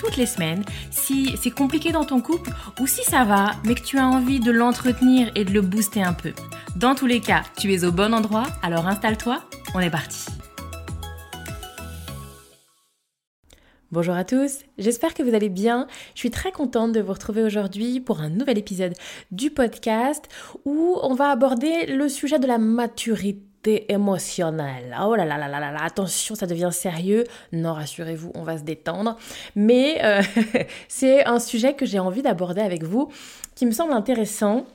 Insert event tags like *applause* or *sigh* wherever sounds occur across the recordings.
toutes les semaines si c'est compliqué dans ton couple ou si ça va, mais que tu as envie de l'entretenir et de le booster un peu. Dans tous les cas, tu es au bon endroit, alors installe-toi, on est parti. Bonjour à tous, j'espère que vous allez bien. Je suis très contente de vous retrouver aujourd'hui pour un nouvel épisode du podcast où on va aborder le sujet de la maturité émotionnel. Oh là là là là là, attention, ça devient sérieux. Non, rassurez-vous, on va se détendre. Mais euh, *laughs* c'est un sujet que j'ai envie d'aborder avec vous, qui me semble intéressant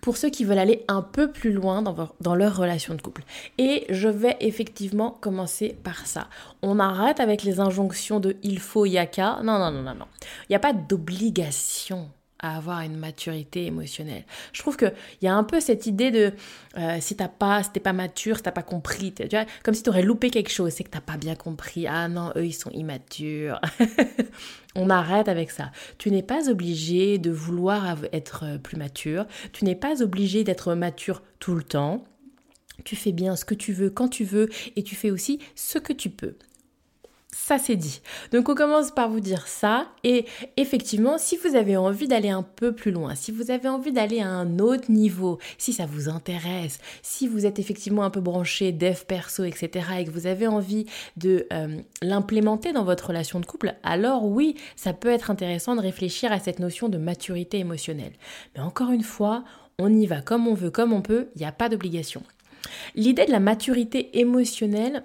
pour ceux qui veulent aller un peu plus loin dans, dans, leur relation de couple. Et je vais effectivement commencer par ça. On arrête avec les injonctions de il faut, yaka. Non, non, non, non, non. Il n'y a pas d'obligation à avoir une maturité émotionnelle. Je trouve qu'il y a un peu cette idée de euh, si t'as pas, si t'es pas mature, si t'as pas compris, comme si tu aurais loupé quelque chose, c'est que t'as pas bien compris. Ah non, eux ils sont immatures. *laughs* On arrête avec ça. Tu n'es pas obligé de vouloir être euh, plus mature. Tu n'es pas obligé d'être mature tout le temps. Tu fais bien ce que tu veux quand tu veux et tu fais aussi ce que tu peux. Ça c'est dit. Donc on commence par vous dire ça et effectivement si vous avez envie d'aller un peu plus loin, si vous avez envie d'aller à un autre niveau, si ça vous intéresse, si vous êtes effectivement un peu branché dev perso etc et que vous avez envie de euh, l'implémenter dans votre relation de couple, alors oui ça peut être intéressant de réfléchir à cette notion de maturité émotionnelle. Mais encore une fois, on y va comme on veut, comme on peut, il n'y a pas d'obligation. L'idée de la maturité émotionnelle,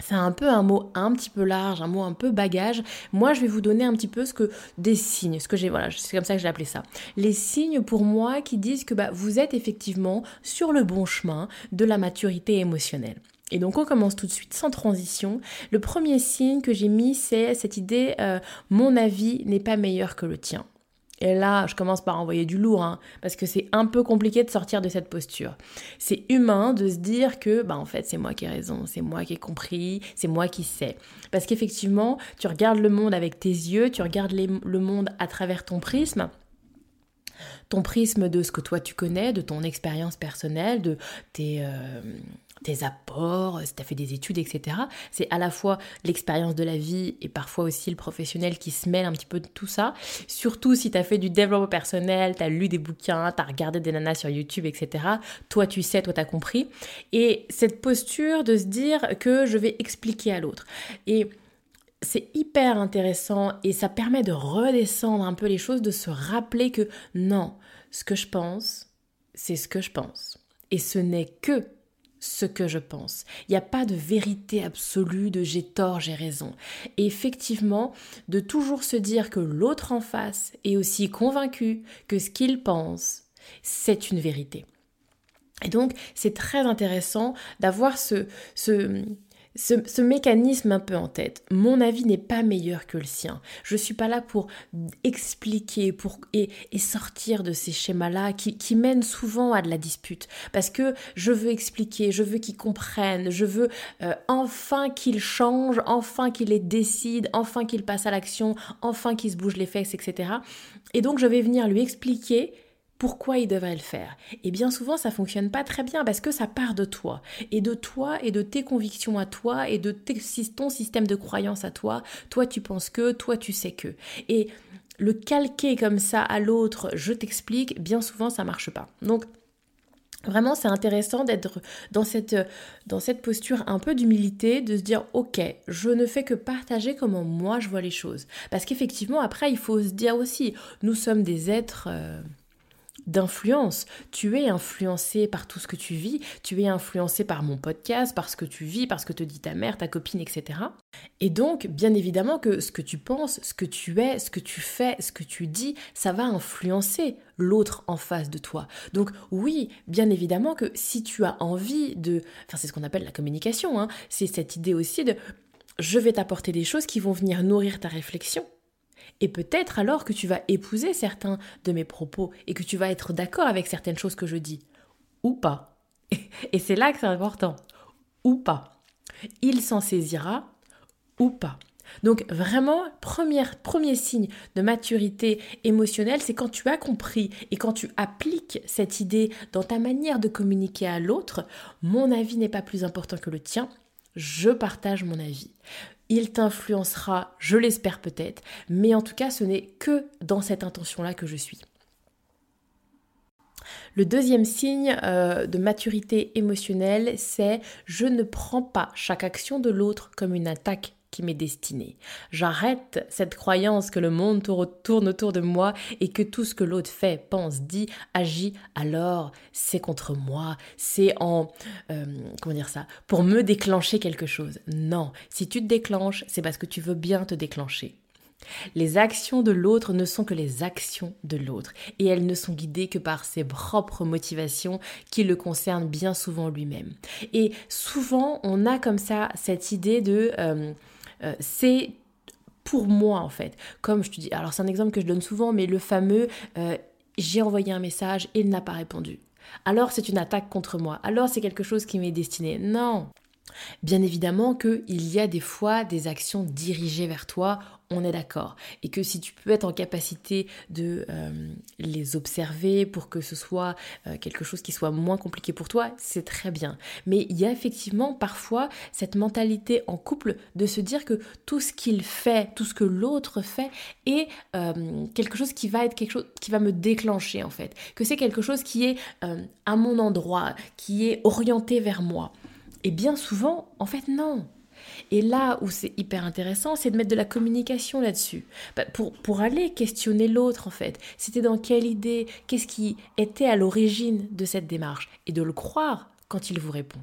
c'est un peu un mot un petit peu large, un mot un peu bagage. Moi, je vais vous donner un petit peu ce que des signes, ce que j'ai voilà, c'est comme ça que j'ai appelé ça. Les signes pour moi qui disent que bah, vous êtes effectivement sur le bon chemin de la maturité émotionnelle. Et donc on commence tout de suite sans transition. Le premier signe que j'ai mis, c'est cette idée euh, mon avis n'est pas meilleur que le tien. Et là, je commence par envoyer du lourd, hein, parce que c'est un peu compliqué de sortir de cette posture. C'est humain de se dire que, bah, en fait, c'est moi qui ai raison, c'est moi qui ai compris, c'est moi qui sais. Parce qu'effectivement, tu regardes le monde avec tes yeux, tu regardes le monde à travers ton prisme ton prisme de ce que toi tu connais, de ton expérience personnelle, de tes, euh, tes apports, si tu as fait des études, etc. C'est à la fois l'expérience de la vie et parfois aussi le professionnel qui se mêle un petit peu de tout ça. Surtout si tu as fait du développement personnel, tu as lu des bouquins, tu as regardé des nanas sur YouTube, etc. Toi, tu sais, toi, tu as compris. Et cette posture de se dire que je vais expliquer à l'autre. Et c'est hyper intéressant et ça permet de redescendre un peu les choses, de se rappeler que non, ce que je pense, c'est ce que je pense. Et ce n'est que ce que je pense. Il n'y a pas de vérité absolue de j'ai tort, j'ai raison. Et effectivement, de toujours se dire que l'autre en face est aussi convaincu que ce qu'il pense, c'est une vérité. Et donc, c'est très intéressant d'avoir ce, ce, ce, mécanisme un peu en tête. Mon avis n'est pas meilleur que le sien. Je ne suis pas là pour expliquer pour, et, sortir de ces schémas-là qui, mènent souvent à de la dispute. Parce que je veux expliquer, je veux qu'ils comprennent, je veux euh, enfin qu'ils changent, enfin qu'ils les décident, enfin qu'ils passent à l'action, enfin qu'ils se bougent les fesses, etc. Et donc je vais venir lui expliquer pourquoi il devrait le faire Et bien souvent, ça fonctionne pas très bien parce que ça part de toi, et de toi, et de tes convictions à toi, et de ton système de croyance à toi. Toi, tu penses que, toi, tu sais que. Et le calquer comme ça à l'autre, je t'explique, bien souvent, ça marche pas. Donc, Vraiment, c'est intéressant d'être dans cette, posture un peu d'humilité, de se dire, ok, je ne fais que partager comment moi je vois les choses. Parce qu'effectivement, après, il faut se dire aussi, nous sommes des êtres... Euh, d'influence. Tu es influencé par tout ce que tu vis, tu es influencé par mon podcast, par ce que tu vis, par ce que te dit ta mère, ta copine, etc. Et donc, bien évidemment que ce que tu penses, ce que tu es, ce que tu fais, ce que tu dis, ça va influencer l'autre en face de toi. Donc oui, bien évidemment que si tu as envie de... Enfin, c'est ce qu'on appelle la communication, hein, c'est cette idée aussi de je vais t'apporter des choses qui vont venir nourrir ta réflexion. Et peut-être alors que tu vas épouser certains de mes propos et que tu vas être d'accord avec certaines choses que je dis. Ou pas. *laughs* Et c'est là que c'est important. Ou pas. Il s'en saisira ou pas. Donc vraiment, premier signe de maturité émotionnelle, c'est quand tu as compris et quand tu appliques cette idée dans ta manière de communiquer à l'autre, mon avis n'est pas plus important que le tien, je partage mon avis. Il t'influencera, je l'espère peut-être, mais en tout cas ce n'est que dans cette intention-là que je suis. Le deuxième signe euh, de maturité émotionnelle, c'est je ne prends pas chaque action de l'autre comme une attaque qui m'est destinée. J'arrête cette croyance que le monde tourne autour de moi et que tout ce que l'autre fait, pense, dit, agit, alors c'est contre moi, c'est en... Euh, comment dire ça Pour me déclencher quelque chose. Non, si tu te déclenches, c'est parce que tu veux bien te déclencher. Les actions de l'autre ne sont que les actions de l'autre, et elles ne sont guidées que par ses propres motivations qui le concernent bien souvent lui-même. Et souvent, on a comme ça cette idée de... Euh, euh, c'est pour moi en fait. Comme je te dis, alors c'est un exemple que je donne souvent, mais le fameux euh, j'ai envoyé un message et il n'a pas répondu. Alors c'est une attaque contre moi. Alors c'est quelque chose qui m'est destiné. Non. Bien évidemment qu'il y a des fois des actions dirigées vers toi on est d'accord. Et que si tu peux être en capacité de euh, les observer pour que ce soit euh, quelque chose qui soit moins compliqué pour toi, c'est très bien. Mais il y a effectivement parfois cette mentalité en couple de se dire que tout ce qu'il fait, tout ce que l'autre fait est euh, quelque chose qui va être quelque chose qui va me déclencher en fait. Que c'est quelque chose qui est à mon endroit, qui est orienté vers moi. Et bien souvent, en fait, non. Et là où c'est hyper intéressant, c'est de mettre de la communication là-dessus. Bah, pour, pour aller questionner l'autre, en fait. C'était dans quelle idée, qu'est-ce qui était à l'origine de cette démarche? Et de le croire quand il vous répond.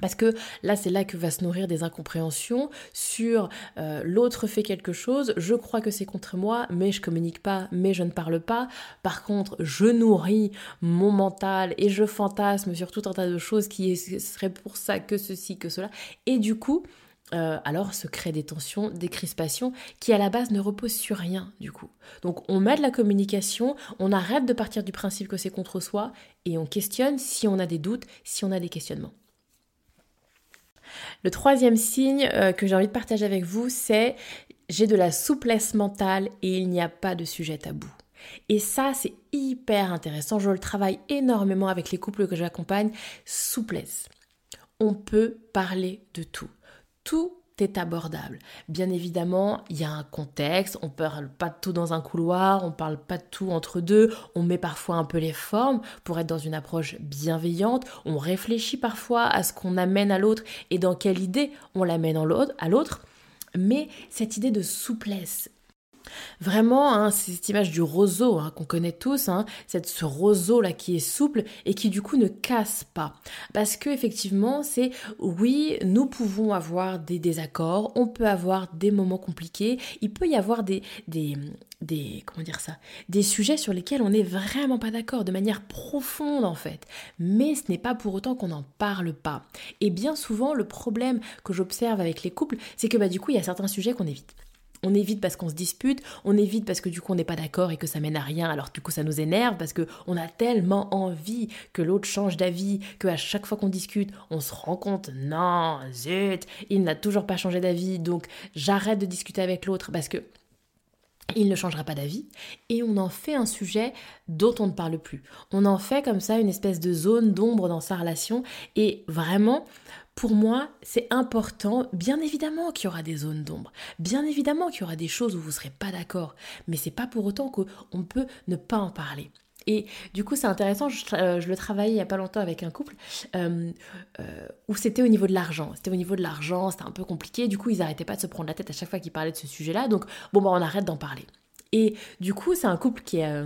Parce que là, c'est là que va se nourrir des incompréhensions sur euh, l'autre fait quelque chose, je crois que c'est contre moi, mais je communique pas, mais je ne parle pas. Par contre, je nourris mon mental et je fantasme sur tout un tas de choses qui seraient pour ça, que ceci, que cela. Et du coup, euh, alors se créent des tensions, des crispations qui à la base ne reposent sur rien du coup. Donc on met de la communication, on arrête de partir du principe que c'est contre soi et on questionne si on a des doutes, si on a des questionnements. Le troisième signe euh, que j'ai envie de partager avec vous, c'est j'ai de la souplesse mentale et il n'y a pas de sujet tabou. Et ça, c'est hyper intéressant. Je le travaille énormément avec les couples que j'accompagne. Souplesse. On peut parler de tout tout abordable. Bien évidemment, il y a un contexte, on parle pas de tout dans un couloir, on parle pas de tout entre deux, on met parfois un peu les formes pour être dans une approche bienveillante, on réfléchit parfois à ce qu'on amène à l'autre et dans quelle idée on l'amène à l'autre. Mais cette idée de souplesse, Vraiment, hein, c'est cette image du roseau hein, qu'on connaît tous, hein, cette, ce roseau là qui est souple et qui du coup ne casse pas. Parce que effectivement, c'est oui, nous pouvons avoir des désaccords, on peut avoir des moments compliqués, il peut y avoir des, des, des comment dire ça, des sujets sur lesquels on n'est vraiment pas d'accord de manière profonde en fait. Mais ce n'est pas pour autant qu'on n'en parle pas. Et bien souvent, le problème que j'observe avec les couples, c'est que bah du coup, il y a certains sujets qu'on évite. On évite parce qu'on se dispute, on évite parce que du coup on n'est pas d'accord et que ça mène à rien, alors du coup ça nous énerve parce que on a tellement envie que l'autre change d'avis que à chaque fois qu'on discute, on se rend compte non, zut, il n'a toujours pas changé d'avis, donc j'arrête de discuter avec l'autre parce que il ne changera pas d'avis, et on en fait un sujet dont on ne parle plus. On en fait comme ça une espèce de zone d'ombre dans sa relation, et vraiment, pour moi, c'est important, bien évidemment qu'il y aura des zones d'ombre, bien évidemment qu'il y aura des choses où vous ne serez pas d'accord, mais c'est pas pour autant qu'on peut ne pas en parler. Et du coup, c'est intéressant, je, euh, le travaillais il n'y a pas longtemps avec un couple euh, euh, où c'était au niveau de l'argent. C'était au niveau de l'argent, c'était un peu compliqué. Du coup, ils n'arrêtaient pas de se prendre la tête à chaque fois qu'ils parlaient de ce sujet-là. Donc, bon, bah, on arrête d'en parler. Et du coup, c'est un couple qui est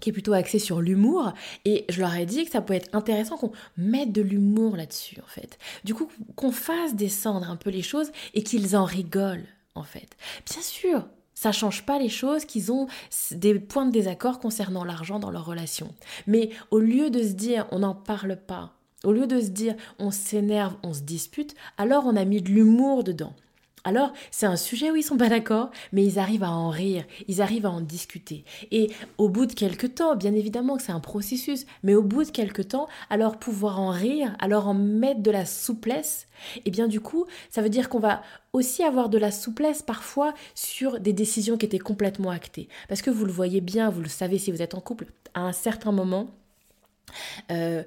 qui est plutôt axé sur l'humour et je leur ai dit que ça pouvait être intéressant qu'on mette de l'humour là-dessus en fait. Du coup qu'on fasse descendre un peu les choses et qu'ils en rigolent en fait. Bien sûr, ça change pas les choses qu'ils ont des points de désaccord concernant l'argent dans leur relation. Mais au lieu de se dire on n'en parle pas, Au lieu de se dire on s'énerve, on se dispute, alors on a mis de l'humour dedans. Alors, c'est un sujet où ils sont pas d'accord, mais ils arrivent à en rire, ils arrivent à en discuter. Et au bout de quelques temps, bien évidemment que c'est un processus, mais au bout de quelques temps, alors pouvoir en rire, alors en mettre de la souplesse, et eh bien du coup, ça veut dire qu'on va aussi avoir de la souplesse parfois sur des décisions qui étaient complètement actées. Parce que vous le voyez bien, vous le savez si vous êtes en couple, à un certain moment, euh,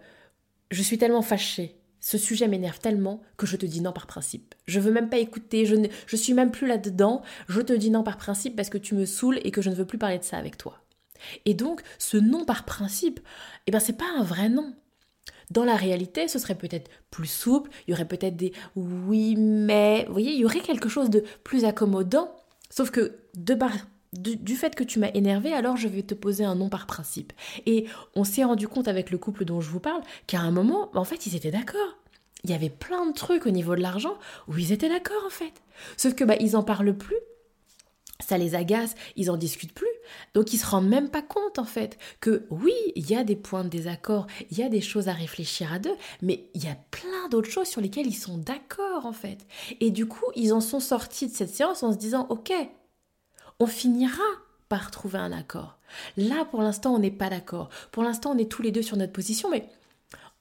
je suis tellement fâchée ce sujet m'énerve tellement que je te dis non par principe. Je veux même pas écouter, je ne je suis même plus là-dedans, je te dis non par principe parce que tu me saoules et que je ne veux plus parler de ça avec toi. Et donc ce non par principe, eh ben c'est pas un vrai non. Dans la réalité, ce serait peut-être plus souple, il y aurait peut-être des oui mais, vous voyez, il y aurait quelque chose de plus accommodant, sauf que de par du, fait que tu m'as énervé, alors je vais te poser un nom par principe. Et on s'est rendu compte avec le couple dont je vous parle qu'à un moment, en fait, ils étaient d'accord. Il y avait plein de trucs au niveau de l'argent où ils étaient d'accord en fait. Sauf que bah ils en parlent plus. Ça les agace, ils en discutent plus. Donc ils se rendent même pas compte en fait que oui, il y a des points de désaccord, il y a des choses à réfléchir à deux, mais il y a plein d'autres choses sur lesquelles ils sont d'accord en fait. Et du coup, ils en sont sortis de cette séance en se disant OK, on finira par trouver un accord. Là, pour l'instant, on n'est pas d'accord. Pour l'instant, on est tous les deux sur notre position, mais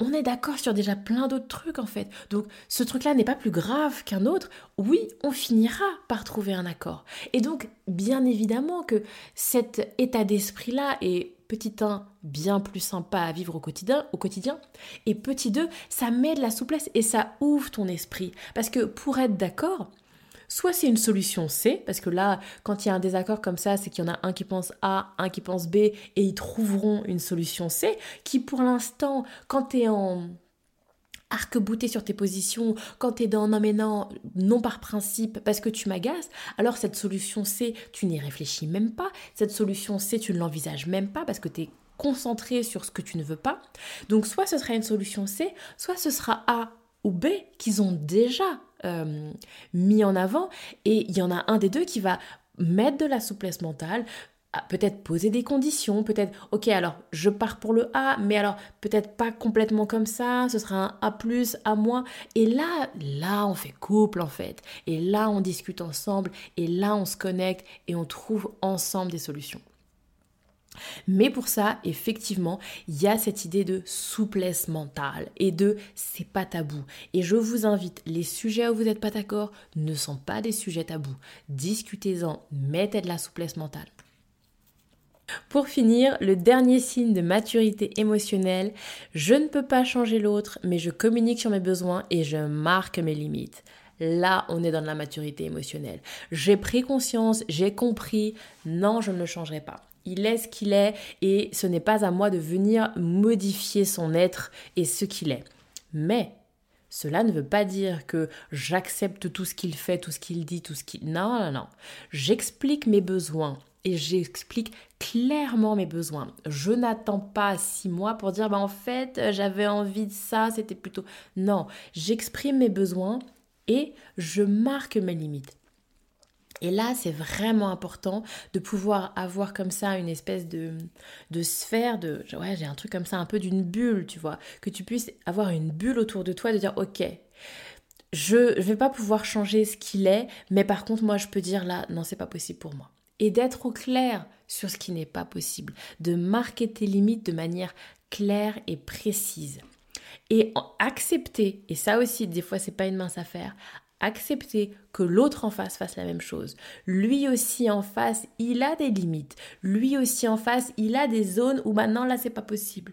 on est d'accord sur déjà plein d'autres trucs en fait. Donc ce truc-là n'est pas plus grave qu'un autre. Oui, on finira par trouver un accord. Et donc, bien évidemment que cet état d'esprit-là est petit 1 bien plus sympa à vivre au quotidien, au quotidien et petit 2 ça met de la souplesse et ça ouvre ton esprit parce que pour être d'accord Soit c'est une solution C, parce que là, quand il y a un désaccord comme ça, c'est qu'il y en a un qui pense A, un qui pense B, et ils trouveront une solution C, qui pour l'instant, quand tu es en arc-bouté sur tes positions, quand tu es dans non mais non, non par principe, parce que tu m'agaces, alors cette solution C, tu n'y réfléchis même pas. Cette solution C, tu ne l'envisages même pas parce que tu es concentré sur ce que tu ne veux pas. Donc soit ce sera une solution C, soit ce sera A ou B qu'ils ont déjà euh, mis en avant et il y en a un des deux qui va mettre de la souplesse mentale, peut-être poser des conditions, peut-être, ok, alors je pars pour le A, mais alors peut-être pas complètement comme ça, ce sera un A plus, A moins. Et là, là, on fait couple en fait. Et là, on discute ensemble, et là, on se connecte, et on trouve ensemble des solutions. Mais pour ça, effectivement, il y a cette idée de souplesse mentale et de c'est pas tabou. Et je vous invite, les sujets où vous n'êtes pas d'accord ne sont pas des sujets tabous. Discutez-en, mettez de la souplesse mentale. Pour finir, le dernier signe de maturité émotionnelle, je ne peux pas changer l'autre, mais je communique sur mes besoins et je marque mes limites. Là, on est dans la maturité émotionnelle. J'ai pris conscience, j'ai compris, non, je ne le changerai pas il est ce qu'il est et ce n'est pas à moi de venir modifier son être et ce qu'il est. Mais cela ne veut pas dire que j'accepte tout ce qu'il fait, tout ce qu'il dit, tout ce qu'il... Non, non, non. J'explique mes besoins et j'explique clairement mes besoins. Je n'attends pas six mois pour dire, bah, en fait, j'avais envie de ça, c'était plutôt... Non, j'exprime mes besoins et je marque mes limites. Et là, c'est vraiment important de pouvoir avoir comme ça une espèce de, sphère, de, ouais, j'ai un truc comme ça, un peu d'une bulle, tu vois, que tu puisses avoir une bulle autour de toi, de dire, ok, je ne vais pas pouvoir changer ce qu'il est, mais par contre, moi, je peux dire là, non, c'est pas possible pour moi. Et d'être au clair sur ce qui n'est pas possible, de marquer tes limites de manière claire et précise. Et accepter, et ça aussi, des fois, c'est pas une mince affaire, accepter que l'autre en face fasse la même chose. Lui aussi en face, il a des limites. Lui aussi en face, il a des zones où maintenant là c'est pas possible.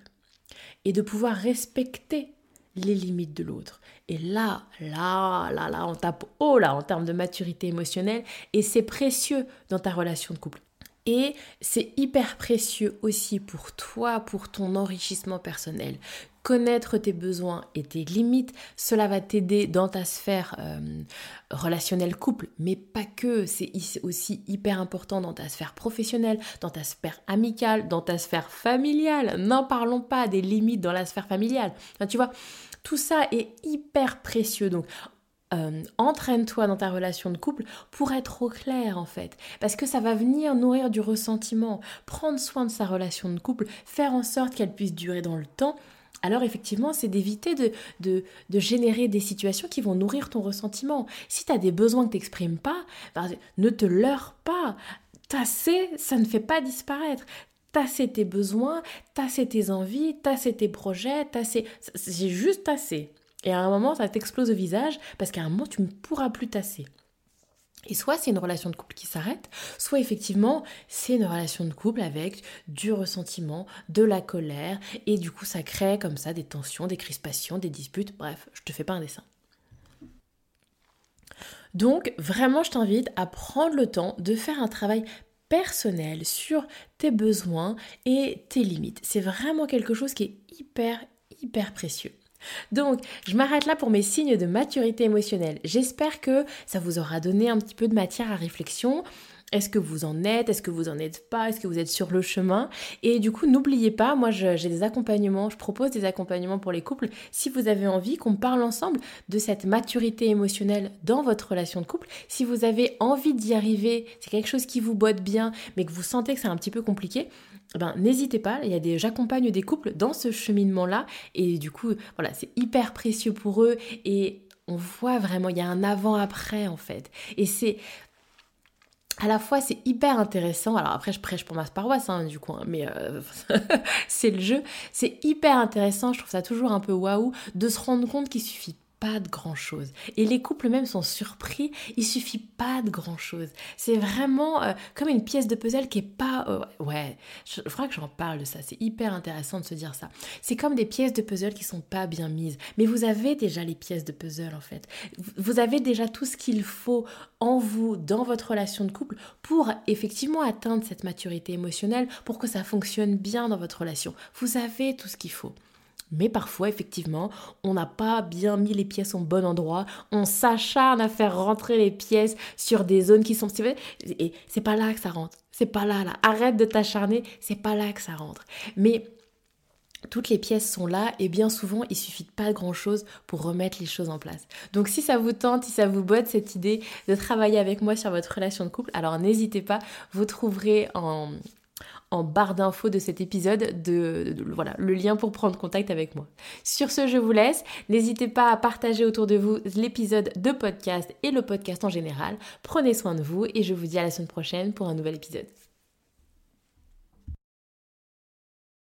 Et de pouvoir respecter les limites de l'autre. Et là, là, là, là, on tape haut là en termes de maturité émotionnelle et c'est précieux dans ta relation de couple. Et c'est hyper précieux aussi pour toi, pour ton enrichissement personnel. Connaître tes besoins et tes limites, cela va t'aider dans ta sphère euh, relationnelle couple, mais pas que. C'est aussi hyper important dans ta sphère professionnelle, dans ta sphère amicale, dans ta sphère familiale. N'en parlons pas des limites dans la sphère familiale. tu vois, tout ça est hyper précieux. Donc, euh, entraîne-toi dans ta relation de couple pour être au clair en fait. Parce que ça va venir nourrir du ressentiment. Prendre soin de sa relation de couple, faire en sorte qu'elle puisse durer dans le temps, alors effectivement, c'est d'éviter de, de, générer des situations qui vont nourrir ton ressentiment. Si tu as des besoins que tu n'exprimes pas, ben, ne te leurre pas. Tasser, ça ne fait pas disparaître tasser tes besoins, tasser tes envies, tasser tes projets, tasser. J'ai juste tassé. Et à un moment, ça t'explose au visage parce qu'à un moment, tu ne pourras plus tasser. Et soit c'est une relation de couple qui s'arrête, soit effectivement c'est une relation de couple avec du ressentiment, de la colère, et du coup ça crée comme ça des tensions, des crispations, des disputes, bref, je te fais pas un dessin. Donc vraiment je t'invite à prendre le temps de faire un travail personnel sur tes besoins et tes limites. C'est vraiment quelque chose qui est hyper, hyper précieux. Donc, je m'arrête là pour mes signes de maturité émotionnelle. J'espère que ça vous aura donné un petit peu de matière à réflexion. Est-ce que vous en êtes? Est-ce que vous en êtes pas? Est-ce que vous êtes sur le chemin? Et du coup, n'oubliez pas, moi j'ai des accompagnements, je propose des accompagnements pour les couples. Si vous avez envie qu'on parle ensemble de cette maturité émotionnelle dans votre relation de couple, si vous avez envie d'y arriver, c'est quelque chose qui vous botte bien, mais que vous sentez que c'est un petit peu compliqué, ben, n'hésitez pas, il y a des, j'accompagne des couples dans ce cheminement-là. Et du coup, voilà, c'est hyper précieux pour eux. Et on voit vraiment, il y a un avant-après en fait. Et c'est à la fois c'est hyper intéressant, alors après je prêche pour ma paroisse hein, du coup, hein, mais euh, *laughs* c'est le jeu, c'est hyper intéressant, je trouve ça toujours un peu waouh de se rendre compte qu'il suffit pas de grand chose. Et les couples même sont surpris, il suffit pas de grand chose. C'est vraiment euh, comme une pièce de puzzle qui est pas. Euh, ouais, je, crois que j'en parle de ça, c'est hyper intéressant de se dire ça. C'est comme des pièces de puzzle qui sont pas bien mises. Mais vous avez déjà les pièces de puzzle en fait. Vous avez déjà tout ce qu'il faut en vous, dans votre relation de couple, pour effectivement atteindre cette maturité émotionnelle, pour que ça fonctionne bien dans votre relation. Vous avez tout ce qu'il faut. Mais parfois, effectivement, on n'a pas bien mis les pièces au bon endroit. On s'acharne à faire rentrer les pièces sur des zones qui sont. Et c'est pas là que ça rentre. C'est pas là, là. Arrête de t'acharner. C'est pas là que ça rentre. Mais toutes les pièces sont là et bien souvent il suffit de pas grand chose pour remettre les choses en place. Donc si ça vous tente, si ça vous botte cette idée de travailler avec moi sur votre relation de couple, alors n'hésitez pas, vous trouverez en, en barre d'infos de cet épisode de, voilà, le lien pour prendre contact avec moi. Sur ce, je vous laisse. N'hésitez pas à partager autour de vous l'épisode de podcast et le podcast en général. Prenez soin de vous et je vous dis à la semaine prochaine pour un nouvel épisode.